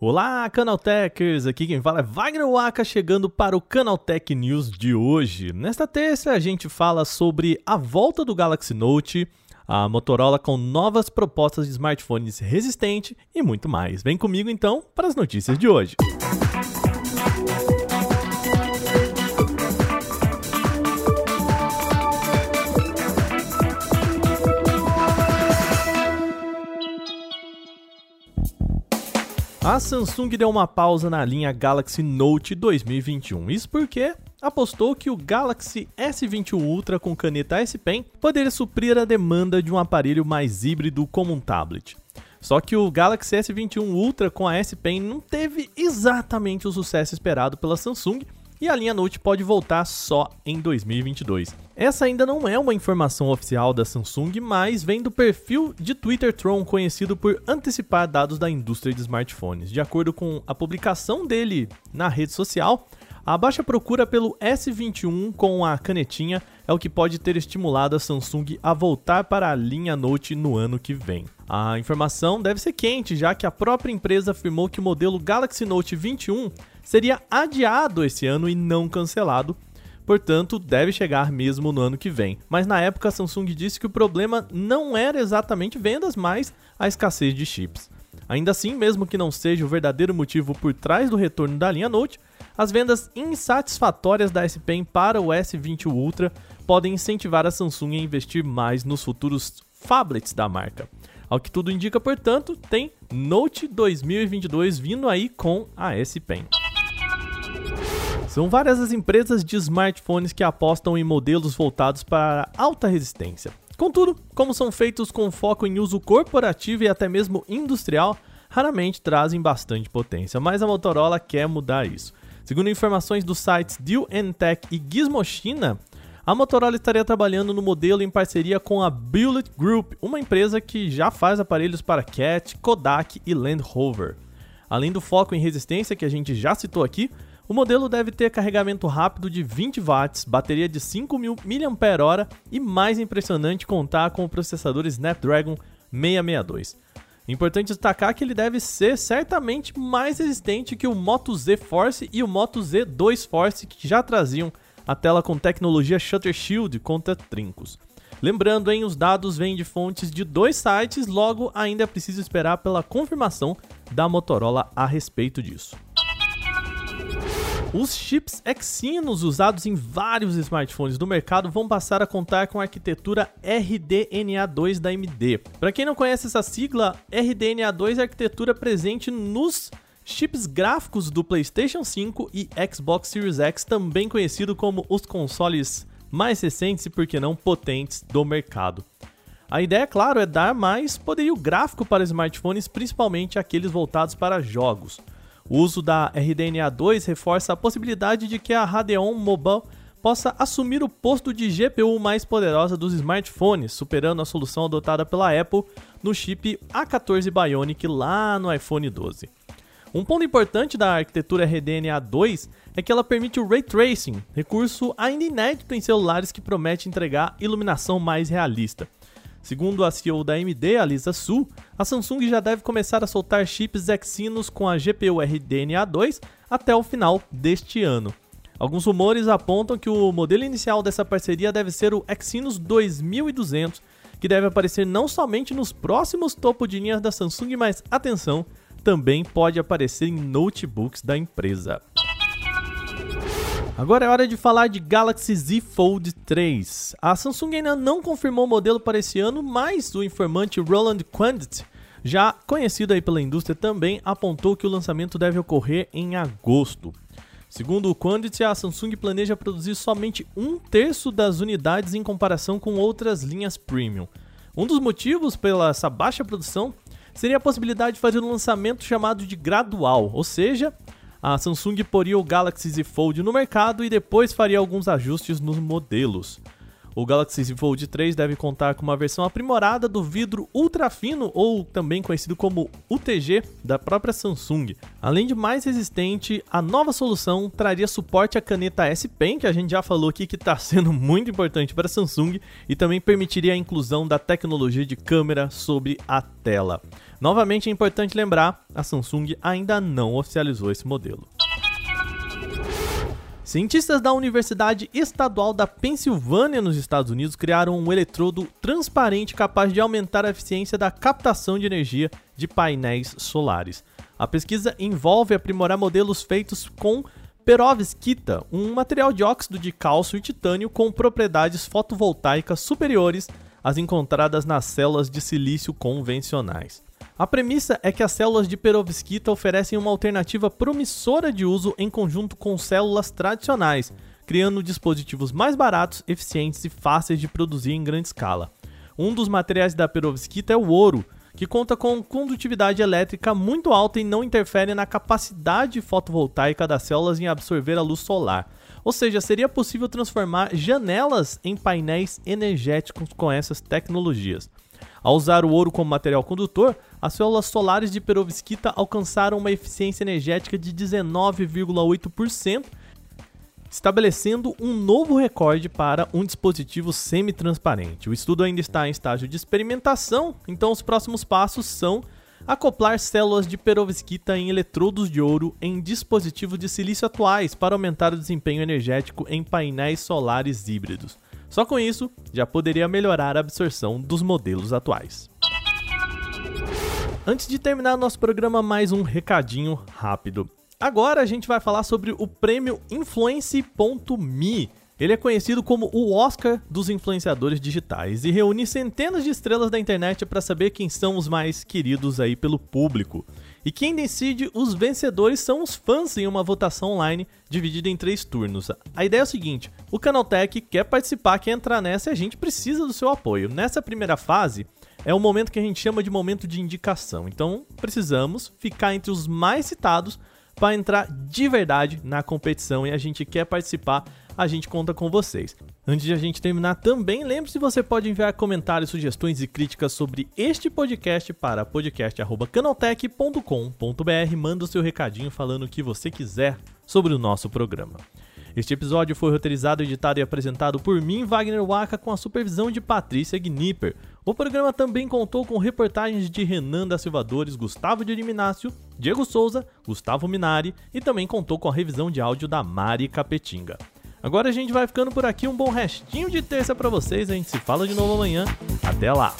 Olá, Canaltechers! Aqui quem fala é Wagner Waka, chegando para o Canaltech News de hoje. Nesta terça a gente fala sobre a volta do Galaxy Note, a Motorola com novas propostas de smartphones resistente e muito mais. Vem comigo então para as notícias de hoje. A Samsung deu uma pausa na linha Galaxy Note 2021. Isso porque apostou que o Galaxy S21 Ultra com caneta S Pen poderia suprir a demanda de um aparelho mais híbrido como um tablet. Só que o Galaxy S21 Ultra com a S Pen não teve exatamente o sucesso esperado pela Samsung e a linha Note pode voltar só em 2022. Essa ainda não é uma informação oficial da Samsung, mas vem do perfil de Twitter Tron conhecido por antecipar dados da indústria de smartphones. De acordo com a publicação dele na rede social, a baixa procura pelo S21 com a canetinha é o que pode ter estimulado a Samsung a voltar para a linha Note no ano que vem. A informação deve ser quente, já que a própria empresa afirmou que o modelo Galaxy Note 21 seria adiado esse ano e não cancelado, portanto, deve chegar mesmo no ano que vem. Mas na época a Samsung disse que o problema não era exatamente vendas, mas a escassez de chips. Ainda assim, mesmo que não seja o verdadeiro motivo por trás do retorno da linha Note, as vendas insatisfatórias da S Pen para o S20 Ultra podem incentivar a Samsung a investir mais nos futuros phablets da marca. Ao que tudo indica, portanto, tem Note 2022 vindo aí com a S Pen. São várias as empresas de smartphones que apostam em modelos voltados para alta resistência. Contudo, como são feitos com foco em uso corporativo e até mesmo industrial, raramente trazem bastante potência, mas a Motorola quer mudar isso. Segundo informações dos sites Deal Tech e Gizmo China, a Motorola estaria trabalhando no modelo em parceria com a Bullet Group, uma empresa que já faz aparelhos para Cat, Kodak e Land Rover. Além do foco em resistência que a gente já citou aqui, o modelo deve ter carregamento rápido de 20 watts, bateria de 5.000 mAh e mais impressionante contar com o processador Snapdragon 662. Importante destacar que ele deve ser certamente mais resistente que o Moto Z Force e o Moto Z2 Force que já traziam a tela com tecnologia Shutter Shield contra trincos. Lembrando, hein, os dados vêm de fontes de dois sites, logo ainda é preciso esperar pela confirmação da Motorola a respeito disso. Os chips Exynos usados em vários smartphones do mercado vão passar a contar com a arquitetura RDNA2 da AMD. Para quem não conhece essa sigla, RDNA2 é a arquitetura presente nos chips gráficos do PlayStation 5 e Xbox Series X, também conhecido como os consoles mais recentes e, por que não, potentes do mercado. A ideia, claro, é dar mais poderio gráfico para smartphones, principalmente aqueles voltados para jogos. O uso da RDNA2 reforça a possibilidade de que a Radeon Mobile possa assumir o posto de GPU mais poderosa dos smartphones, superando a solução adotada pela Apple no chip A14 Bionic lá no iPhone 12. Um ponto importante da arquitetura RDNA2 é que ela permite o Ray Tracing, recurso ainda inédito em celulares que promete entregar iluminação mais realista. Segundo a CEO da AMD, a Lisa Su, a Samsung já deve começar a soltar chips Exynos com a GPU RDNA2 até o final deste ano. Alguns rumores apontam que o modelo inicial dessa parceria deve ser o Exynos 2200, que deve aparecer não somente nos próximos topo de linha da Samsung, mas atenção, também pode aparecer em notebooks da empresa. Agora é hora de falar de Galaxy Z Fold 3. A Samsung ainda não confirmou o modelo para esse ano, mas o informante Roland Quandit, já conhecido aí pela indústria, também apontou que o lançamento deve ocorrer em agosto. Segundo o Quandit, a Samsung planeja produzir somente um terço das unidades em comparação com outras linhas premium. Um dos motivos pela essa baixa produção seria a possibilidade de fazer um lançamento chamado de gradual, ou seja, a Samsung poria o Galaxy Z Fold no mercado e depois faria alguns ajustes nos modelos. O Galaxy Fold 3 deve contar com uma versão aprimorada do vidro ultra fino, ou também conhecido como UTG, da própria Samsung. Além de mais resistente, a nova solução traria suporte à caneta S Pen, que a gente já falou aqui que está sendo muito importante para a Samsung, e também permitiria a inclusão da tecnologia de câmera sobre a tela. Novamente é importante lembrar, a Samsung ainda não oficializou esse modelo. Cientistas da Universidade Estadual da Pensilvânia, nos Estados Unidos, criaram um eletrodo transparente capaz de aumentar a eficiência da captação de energia de painéis solares. A pesquisa envolve aprimorar modelos feitos com perovskita, um material de óxido de cálcio e titânio com propriedades fotovoltaicas superiores às encontradas nas células de silício convencionais. A premissa é que as células de perovskita oferecem uma alternativa promissora de uso em conjunto com células tradicionais, criando dispositivos mais baratos, eficientes e fáceis de produzir em grande escala. Um dos materiais da perovskita é o ouro, que conta com condutividade elétrica muito alta e não interfere na capacidade fotovoltaica das células em absorver a luz solar. Ou seja, seria possível transformar janelas em painéis energéticos com essas tecnologias. Ao usar o ouro como material condutor, as células solares de perovskita alcançaram uma eficiência energética de 19,8%, estabelecendo um novo recorde para um dispositivo semi-transparente. O estudo ainda está em estágio de experimentação, então os próximos passos são acoplar células de perovskita em eletrodos de ouro em dispositivos de silício atuais para aumentar o desempenho energético em painéis solares híbridos. Só com isso, já poderia melhorar a absorção dos modelos atuais. Antes de terminar nosso programa, mais um recadinho rápido. Agora a gente vai falar sobre o prêmio Influence.me. Ele é conhecido como o Oscar dos influenciadores digitais e reúne centenas de estrelas da internet para saber quem são os mais queridos aí pelo público. E quem decide os vencedores são os fãs em uma votação online dividida em três turnos. A ideia é o seguinte: o Canaltech quer participar, quer entrar nessa e a gente precisa do seu apoio. Nessa primeira fase, é o momento que a gente chama de momento de indicação. Então, precisamos ficar entre os mais citados para entrar de verdade na competição e a gente quer participar, a gente conta com vocês. Antes de a gente terminar, também lembre-se que você pode enviar comentários, sugestões e críticas sobre este podcast para podcast@canaltech.com.br. Manda o seu recadinho falando o que você quiser sobre o nosso programa. Este episódio foi roteirizado, editado e apresentado por mim, Wagner Waka, com a supervisão de Patrícia Gnipper. O programa também contou com reportagens de Renan da Silvadores, Gustavo de Minácio, Diego Souza, Gustavo Minari e também contou com a revisão de áudio da Mari Capetinga. Agora a gente vai ficando por aqui, um bom restinho de terça para vocês, a gente se fala de novo amanhã. Até lá!